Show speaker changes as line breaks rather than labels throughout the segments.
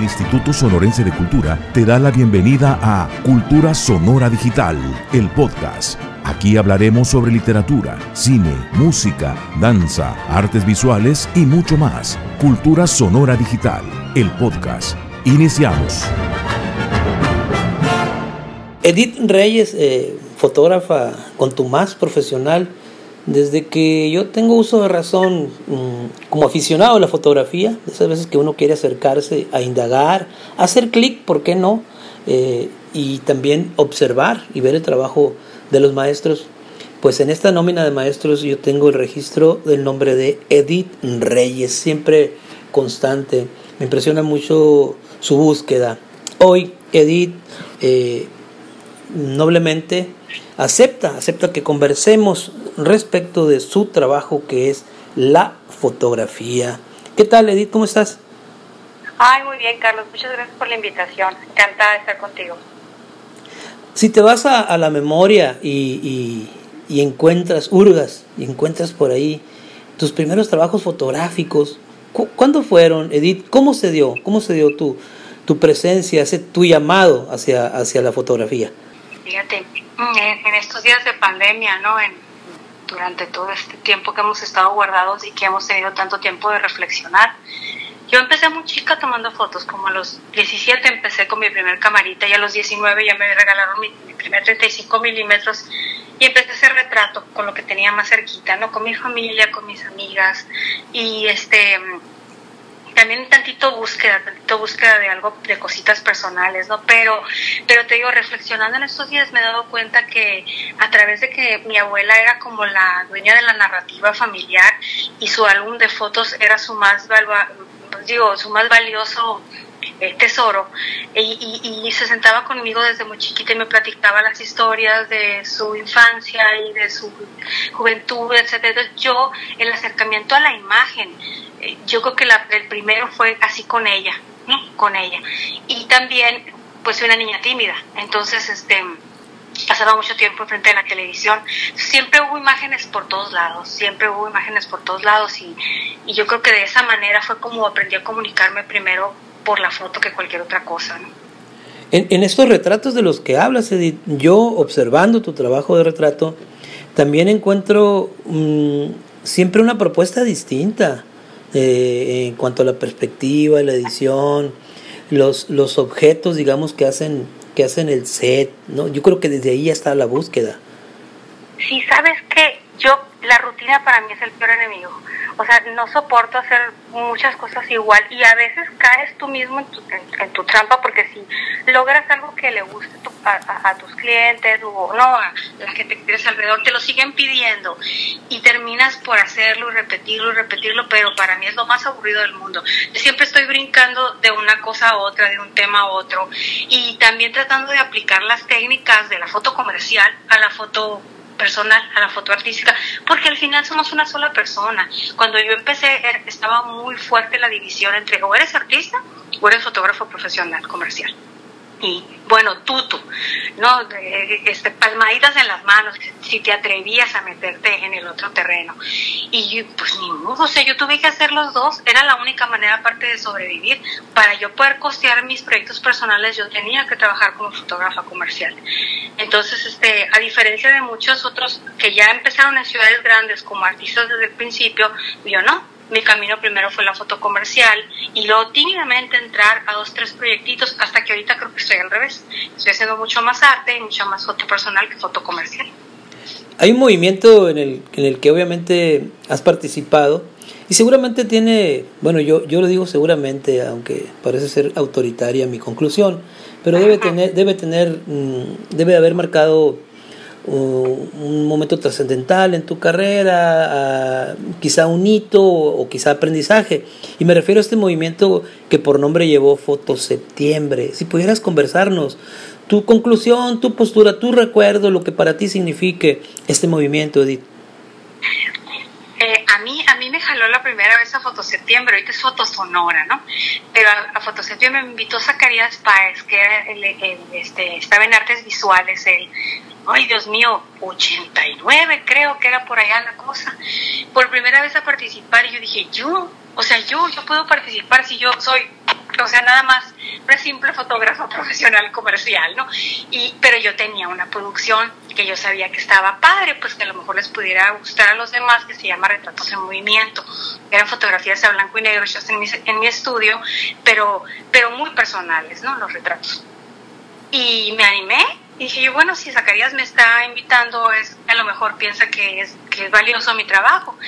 El Instituto Sonorense de Cultura te da la bienvenida a Cultura Sonora Digital, el podcast. Aquí hablaremos sobre literatura, cine, música, danza, artes visuales y mucho más. Cultura Sonora Digital, el podcast. Iniciamos.
Edith Reyes, eh, fotógrafa con tu más profesional, desde que yo tengo uso de razón mm, como aficionado a la fotografía, esas veces que uno quiere acercarse a indagar, hacer clic, ¿por qué no? Eh, y también observar y ver el trabajo de los maestros. Pues en esta nómina de maestros yo tengo el registro del nombre de Edith Reyes, siempre constante. Me impresiona mucho su búsqueda. Hoy Edith eh, noblemente acepta, acepta que conversemos respecto de su trabajo que es la fotografía. ¿Qué tal, Edith? ¿Cómo estás?
Ay, muy bien, Carlos. Muchas gracias por la invitación. Encantada de estar contigo.
Si te vas a, la memoria y, y, encuentras, hurgas, y encuentras por ahí tus primeros trabajos fotográficos, ¿cuándo fueron, Edith? ¿Cómo se dio? ¿Cómo se dio tu, tu presencia, ese, tu llamado hacia, hacia la fotografía?
Fíjate, en, estos días de pandemia, ¿no? En, durante todo este tiempo que hemos estado guardados y que hemos tenido tanto tiempo de reflexionar, yo empecé muy chica tomando fotos, como a los 17 empecé con mi primer camarita y a los 19 ya me regalaron mi, primer 35 milímetros y empecé a hacer retrato con lo que tenía más cerquita, ¿no? Con mi familia, con mis amigas y este también tantito búsqueda, tantito búsqueda de algo, de cositas personales, ¿no? Pero, pero te digo, reflexionando en estos días me he dado cuenta que a través de que mi abuela era como la dueña de la narrativa familiar y su álbum de fotos era su más pues digo, su más valioso eh, tesoro y, y, se sentaba conmigo desde muy chiquita y me platicaba las historias de su infancia y de su juventud, etcétera. Yo el acercamiento a la imagen, yo creo que la, el primero fue así con ella, ¿no? Con ella y también pues soy una niña tímida, entonces este pasaba mucho tiempo frente a la televisión. Siempre hubo imágenes por todos lados, siempre hubo imágenes por todos lados y, y yo creo que de esa manera fue como aprendí a comunicarme primero por la foto que cualquier otra cosa. ¿no?
En, en, estos retratos de los que hablas, Edith, yo observando tu trabajo de retrato, también encuentro mm, siempre una propuesta distinta eh, en cuanto a la perspectiva, la edición, los, los objetos, digamos, que hacen que hacen el set, ¿no? Yo creo que desde ahí ya está la búsqueda.
Sí, sabes que yo, la rutina para mí es el peor enemigo. O sea, no soporto hacer muchas cosas igual y a veces caes tú mismo en tu, en, tu trampa porque si logras algo que le guste a, tus clientes o no, a la gente que tienes alrededor, te lo siguen pidiendo y terminas por hacerlo y repetirlo y repetirlo, pero para mí es lo más aburrido del mundo. Yo siempre estoy brincando de una cosa a otra, de un tema a otro y también tratando de aplicar las técnicas de la foto comercial a la foto personal, a la foto artística, porque al final somos una sola persona. Cuando yo empecé er, estaba muy fuerte la división entre o eres artista o eres fotógrafo profesional, comercial y bueno, tutu, ¿no? Este, palmaditas en las manos, si te atrevías a meterte en el otro terreno. Y pues ni modo, o sea, yo tuve que hacer los dos, era la única manera aparte de sobrevivir. Para yo poder costear mis proyectos personales, yo tenía que trabajar como fotógrafa comercial. Entonces, este, a diferencia de muchos otros que ya empezaron en ciudades grandes como artistas desde el principio, yo no, mi camino primero fue la foto comercial y luego tímidamente entrar a dos, tres proyectitos hasta que ahorita creo que estoy al revés. Estoy haciendo mucho más arte y mucho más foto personal que foto comercial.
Hay un movimiento en el, en el que obviamente has participado y seguramente tiene, bueno, yo, yo lo digo seguramente, aunque parece ser autoritaria mi conclusión, pero debe tener, debe tener, mm, debe haber marcado un momento trascendental en tu carrera, quizá un hito o, quizá aprendizaje. Y me refiero a este movimiento que por nombre llevó Foto Septiembre. Si pudieras conversarnos, tu conclusión, tu postura, tu recuerdo, lo que para ti signifique este movimiento, Edith.
Eh, a mí a mí me jaló la primera vez a Foto Septiembre, ahorita es Foto Sonora, ¿no? Pero a, Foto Septiembre me invitó Zacarías Páez, que este, estaba en artes visuales, él ay Dios mío, 89 creo que era por allá la cosa, por primera vez a participar y yo dije, yo, o sea, yo, yo puedo participar si yo soy o sea, nada más una simple fotógrafa profesional comercial, ¿no? Y, pero yo tenía una producción que yo sabía que estaba padre, pues que a lo mejor les pudiera gustar a los demás, que se llama Retratos en Movimiento. Eran fotografías a blanco y negro hechas en mi, en mi estudio, pero, pero muy personales, ¿no? Los retratos. Y me animé y dije yo, bueno, si Zacarías me está invitando, es a lo mejor piensa que es, que es valioso mi trabajo.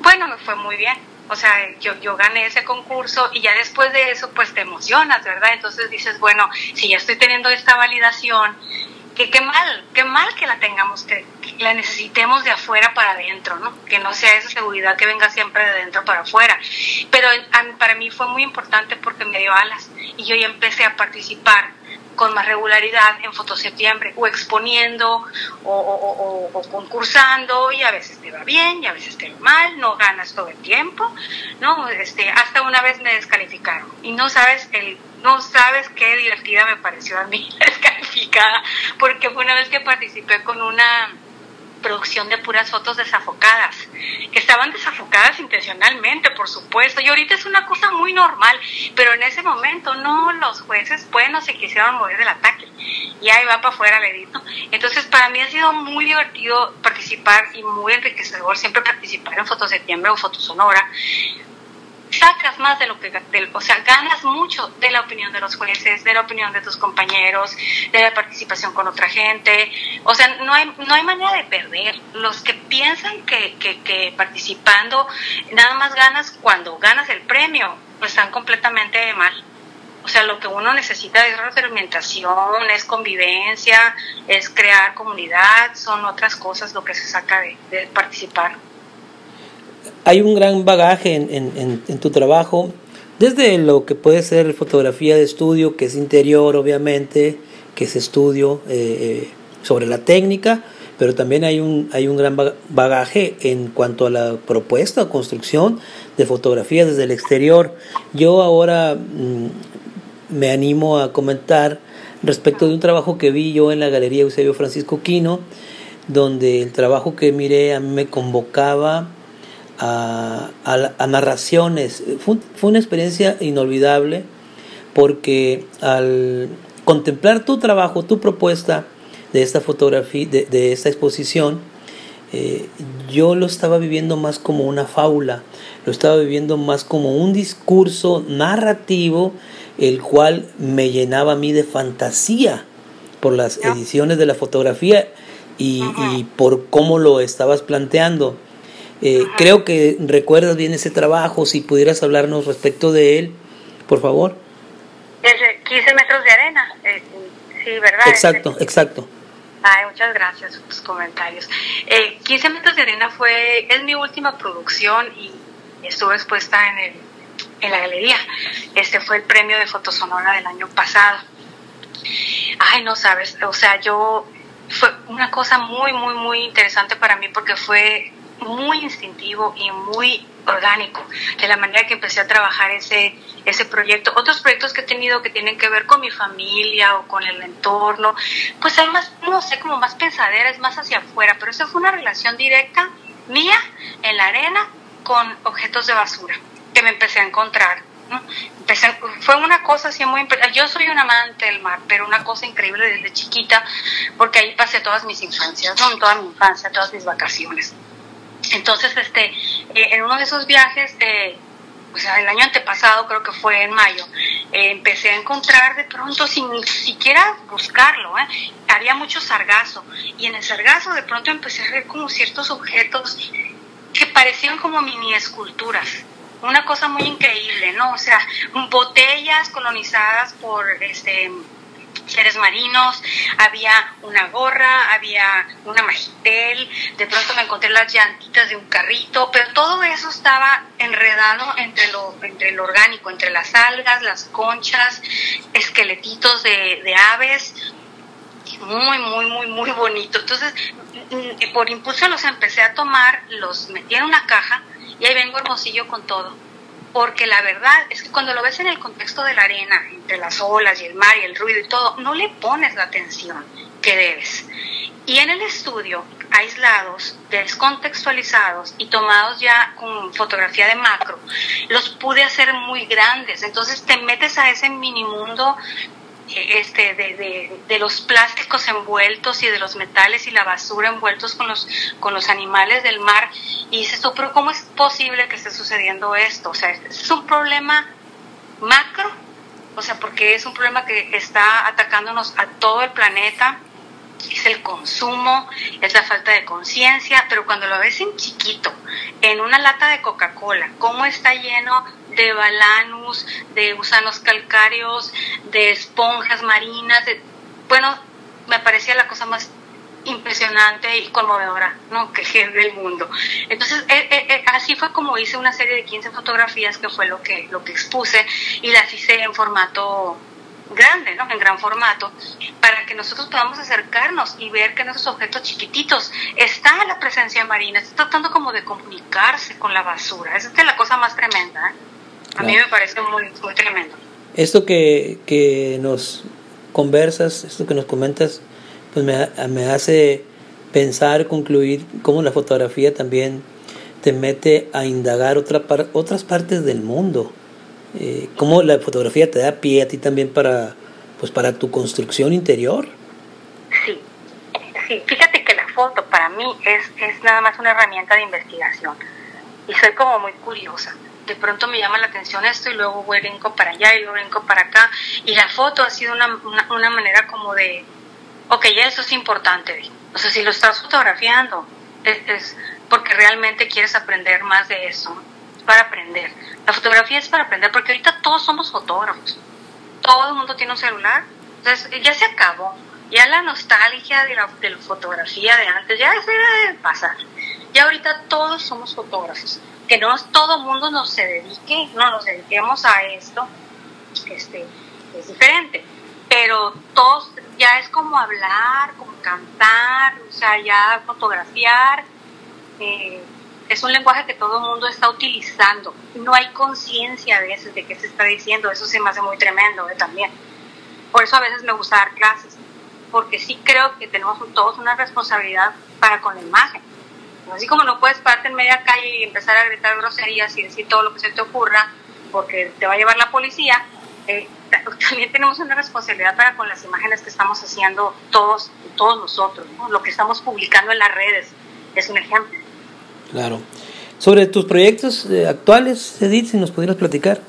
Bueno, me fue muy bien o sea, yo, yo gané ese concurso y ya después de eso, pues te emocionas, ¿verdad? Entonces dices, bueno, si ya estoy teniendo esta validación, que qué mal, qué mal que la tengamos, que, la necesitemos de afuera para adentro, ¿no? Que no sea esa seguridad que venga siempre de adentro para afuera. Pero para mí fue muy importante porque me dio alas y yo ya empecé a participar con más regularidad en Fotoseptiembre o exponiendo o, o, concursando y a veces te va bien y a veces te va mal, no ganas todo el tiempo, ¿no? Este, hasta una vez me descalificaron y no sabes el no sabes qué divertida me pareció a mí descalificada porque fue una vez que participé con una producción de puras fotos desafocadas, que estaban desafocadas intencionalmente, por supuesto, y ahorita es una cosa muy normal, pero en ese momento no, los jueces pues no se quisieron mover del ataque, y ahí va para afuera el edito. Entonces para mí ha sido muy divertido participar y muy enriquecedor siempre participar en Fotoseptiembre o Fotosonora, sacas más de lo que, o sea, ganas mucho de la opinión de los jueces, de la opinión de tus compañeros, de la participación con otra gente, o sea, no hay, no hay manera de perder. Los que piensan que, que, que participando nada más ganas cuando ganas el premio, están completamente mal. O sea, lo que uno necesita es retroalimentación, es convivencia, es crear comunidad, son otras cosas lo que se saca de, de participar
hay un gran bagaje en, en, tu trabajo, desde lo que puede ser fotografía de estudio, que es interior obviamente, que es estudio eh, eh, sobre la técnica, pero también hay un, hay un gran bagaje en cuanto a la propuesta o construcción de fotografía desde el exterior. Yo ahora mm, me animo a comentar respecto de un trabajo que vi yo en la Galería Eusebio Francisco Quino, donde el trabajo que miré a mí me convocaba a, a, narraciones. Fue, una experiencia inolvidable porque al contemplar tu trabajo, tu propuesta de esta fotografía, de, esta exposición, eh, yo lo estaba viviendo más como una fábula, lo estaba viviendo más como un discurso narrativo, el cual me llenaba a mí de fantasía por las ediciones de la fotografía y, y por cómo lo estabas planteando. Eh, creo que recuerdas bien ese trabajo, si pudieras hablarnos respecto de él, por favor.
15 metros de arena, eh, sí, ¿verdad?
Exacto, exacto.
Ay, muchas gracias por tus comentarios. Eh, 15 metros de arena fue, es mi última producción y estuvo expuesta en, el, en la galería. Este fue el premio de Fotosonora del año pasado. Ay, no sabes, o sea, yo, fue una cosa muy, muy, muy interesante para mí porque fue muy instintivo y muy orgánico, de la manera que empecé a trabajar ese, ese proyecto. Otros proyectos que he tenido que tienen que ver con mi familia o con el entorno, pues hay más, no sé, como más pensadera, es más hacia afuera, pero esa fue una relación directa mía en la arena con objetos de basura que me empecé a encontrar. fue una cosa así muy... Yo soy un amante del mar, pero una cosa increíble desde chiquita, porque ahí pasé todas mis infancias, ¿no? toda mi infancia, todas mis vacaciones. Entonces, este, eh, en uno de esos viajes, eh, el año antepasado, creo que fue en mayo, eh, empecé a encontrar de pronto, sin siquiera buscarlo, había mucho sargazo. Y en el sargazo de pronto empecé a ver como ciertos objetos que parecían como mini esculturas. Una cosa muy increíble, ¿no? O sea, botellas colonizadas por este seres marinos, había una gorra, había una magitel, de pronto me encontré las llantitas de un carrito, pero todo eso estaba enredado entre lo, entre lo orgánico, entre las algas, las conchas, esqueletitos de, de aves, muy, muy, muy, muy bonito. Entonces, mm, por impulso los empecé a tomar, los metí en una caja y ahí vengo hermosillo con todo porque la verdad es que cuando lo ves en el contexto de la arena, entre las olas y el mar y el ruido y todo, no le pones la atención que debes. Y en el estudio, aislados, descontextualizados y tomados ya con fotografía de macro, los pude hacer muy grandes. Entonces te metes a ese mini mundo este, de, los plásticos envueltos y de los metales y la basura envueltos con los, con los animales del mar. Y dices tú, pero ¿cómo es posible que esté sucediendo esto? O sea, es un problema macro, o sea, porque es un problema que está atacándonos a todo el planeta. Es el consumo, es la falta de conciencia, pero cuando lo ves en chiquito, en una lata de Coca-Cola, cómo está lleno de balanus, de gusanos calcáreos, de esponjas marinas, de, bueno, me parecía la cosa más impresionante y conmovedora, ¿no? Que es del mundo. Entonces, eh, eh, eh, así fue como hice una serie de 15 fotografías que fue lo que, lo que expuse y las hice en formato grande, ¿no? En gran formato, para que nosotros podamos acercarnos y ver que en esos objetos chiquititos está la presencia marina, está tratando como de comunicarse con la basura. Esa es la cosa más tremenda, ¿eh? A mí me parece muy, muy tremendo.
Esto que, que nos conversas, esto que nos comentas, pues me, me hace pensar, concluir cómo la fotografía también te mete a indagar otra otras partes del mundo. Eh, cómo la fotografía te da pie a ti también para, pues para tu construcción interior.
Sí, sí. Fíjate que la foto para mí es, es nada más una herramienta de investigación. Y soy como muy curiosa de pronto me llama la atención esto y luego brinco para allá y luego brinco para acá. Y la foto ha sido una, una, manera como de, ok, ya eso es importante. O sea, si lo estás fotografiando, es, porque realmente quieres aprender más de eso. para aprender. La fotografía es para aprender porque ahorita todos somos fotógrafos. Todo el mundo tiene un celular. Entonces ya se acabó. Ya la nostalgia de la, de la fotografía de antes ya se debe pasar. Ya ahorita todos somos fotógrafos que no todo mundo nos se dedique, no nos dediquemos a esto, este, es diferente. Pero todos, ya es como hablar, como cantar, o sea, ya fotografiar. Eh, es un lenguaje que todo el mundo está utilizando. No hay conciencia de eso, de qué se está diciendo. Eso se me hace muy tremendo eh, también. Por eso a veces me gusta dar clases, porque sí creo que tenemos todos una responsabilidad para con la imagen Así como no puedes pararte en media calle y empezar a gritar groserías y decir todo lo que se te ocurra porque te va a llevar la policía, eh, también tenemos una responsabilidad para con las imágenes que estamos haciendo todos, todos nosotros. Lo que estamos publicando en las redes es un ejemplo.
Claro. Sobre tus proyectos eh, actuales, Edith, si nos pudieras platicar.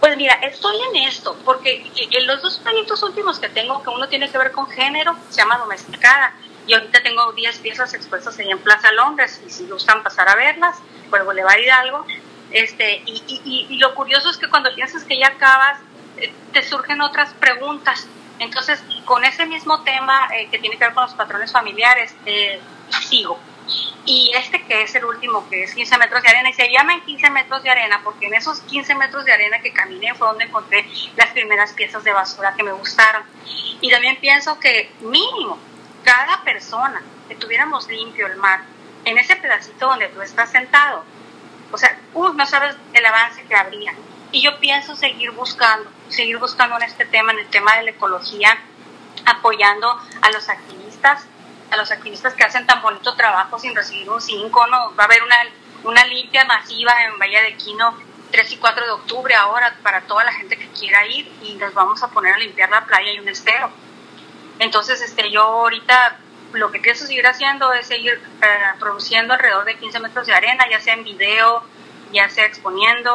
Pues mira, estoy en esto, porque en los dos proyectos últimos que tengo, que uno tiene que ver con género, se llama Domesticada, y ahorita tengo 10 piezas expuestas ahí en Plaza Londres y si gustan pasar a verlas, el Boulevard Hidalgo. Este, y, y, y, lo curioso es que cuando piensas que ya acabas, eh, te surgen otras preguntas. Entonces, con ese mismo tema eh, que tiene que ver con los patrones familiares, eh, sigo. Y este que es el último, que es 15 metros de arena, y se llama 15 metros de arena porque en esos 15 metros de arena que caminé fue donde encontré las primeras piezas de basura que me gustaron. Y también pienso que mínimo cada persona, que tuviéramos limpio el mar, en ese pedacito donde tú estás sentado, o sea, uh, no sabes el avance que habría. Y yo pienso seguir buscando, seguir buscando en este tema, en el tema de la ecología, apoyando a los activistas, a los activistas que hacen tan bonito trabajo sin recibir un 5, ¿no? Va a haber una, una limpia masiva en Bahía de Quino 3 y 4 de octubre ahora para toda la gente que quiera ir y nos vamos a poner a limpiar la playa y un estero entonces, este, yo ahorita lo que pienso seguir haciendo es seguir eh, produciendo alrededor de 15 metros de arena, ya sea en video, ya sea exponiendo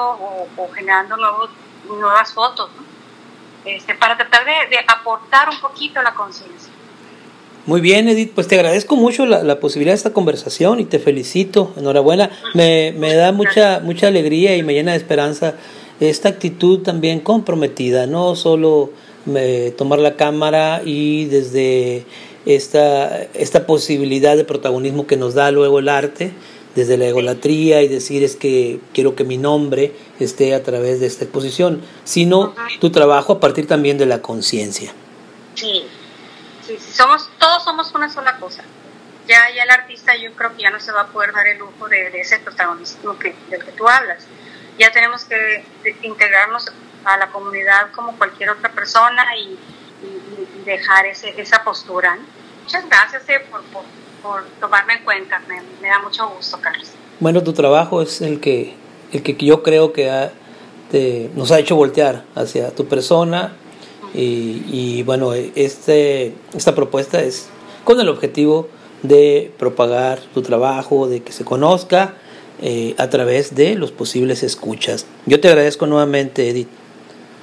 o, generando nuevos, nuevas fotos, este, para tratar de, aportar un poquito la conciencia.
Muy bien, Edith, pues te agradezco mucho la, la, posibilidad de esta conversación y te felicito, enhorabuena. Me, me da mucha, mucha alegría y me llena de esperanza esta actitud también comprometida, no solo tomar la cámara y desde esta, esta posibilidad de protagonismo que nos da luego el arte, desde la egolatría y decir es que quiero que mi nombre esté a través de esta exposición, sino tu trabajo a partir también de la conciencia.
Sí. sí, somos, todos somos una sola cosa. Ya, ya el artista yo creo que ya no se va a poder dar el lujo de, ese protagonismo que, del que tú hablas. Ya tenemos que integrarnos a la comunidad como cualquier otra persona y, dejar ese, esa postura. Muchas gracias eh, por, por, tomarme en cuenta, me, da mucho gusto, Carlos.
Bueno, tu trabajo es el que, el que yo creo que nos ha hecho voltear hacia tu persona y, y, bueno, este, esta propuesta es con el objetivo de propagar tu trabajo, de que se conozca eh, a través de los posibles escuchas. Yo te agradezco nuevamente, Edith.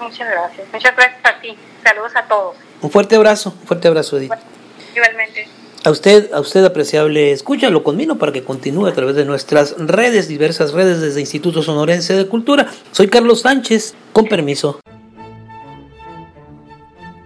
Muchas gracias. Muchas gracias a ti. Saludos a todos.
Un fuerte abrazo, un fuerte abrazo, Edith.
igualmente.
A usted, a usted apreciable, escúchalo conmigo para que continúe a través de nuestras redes, diversas redes desde Instituto Sonorense de Cultura. Soy Carlos Sánchez, con permiso.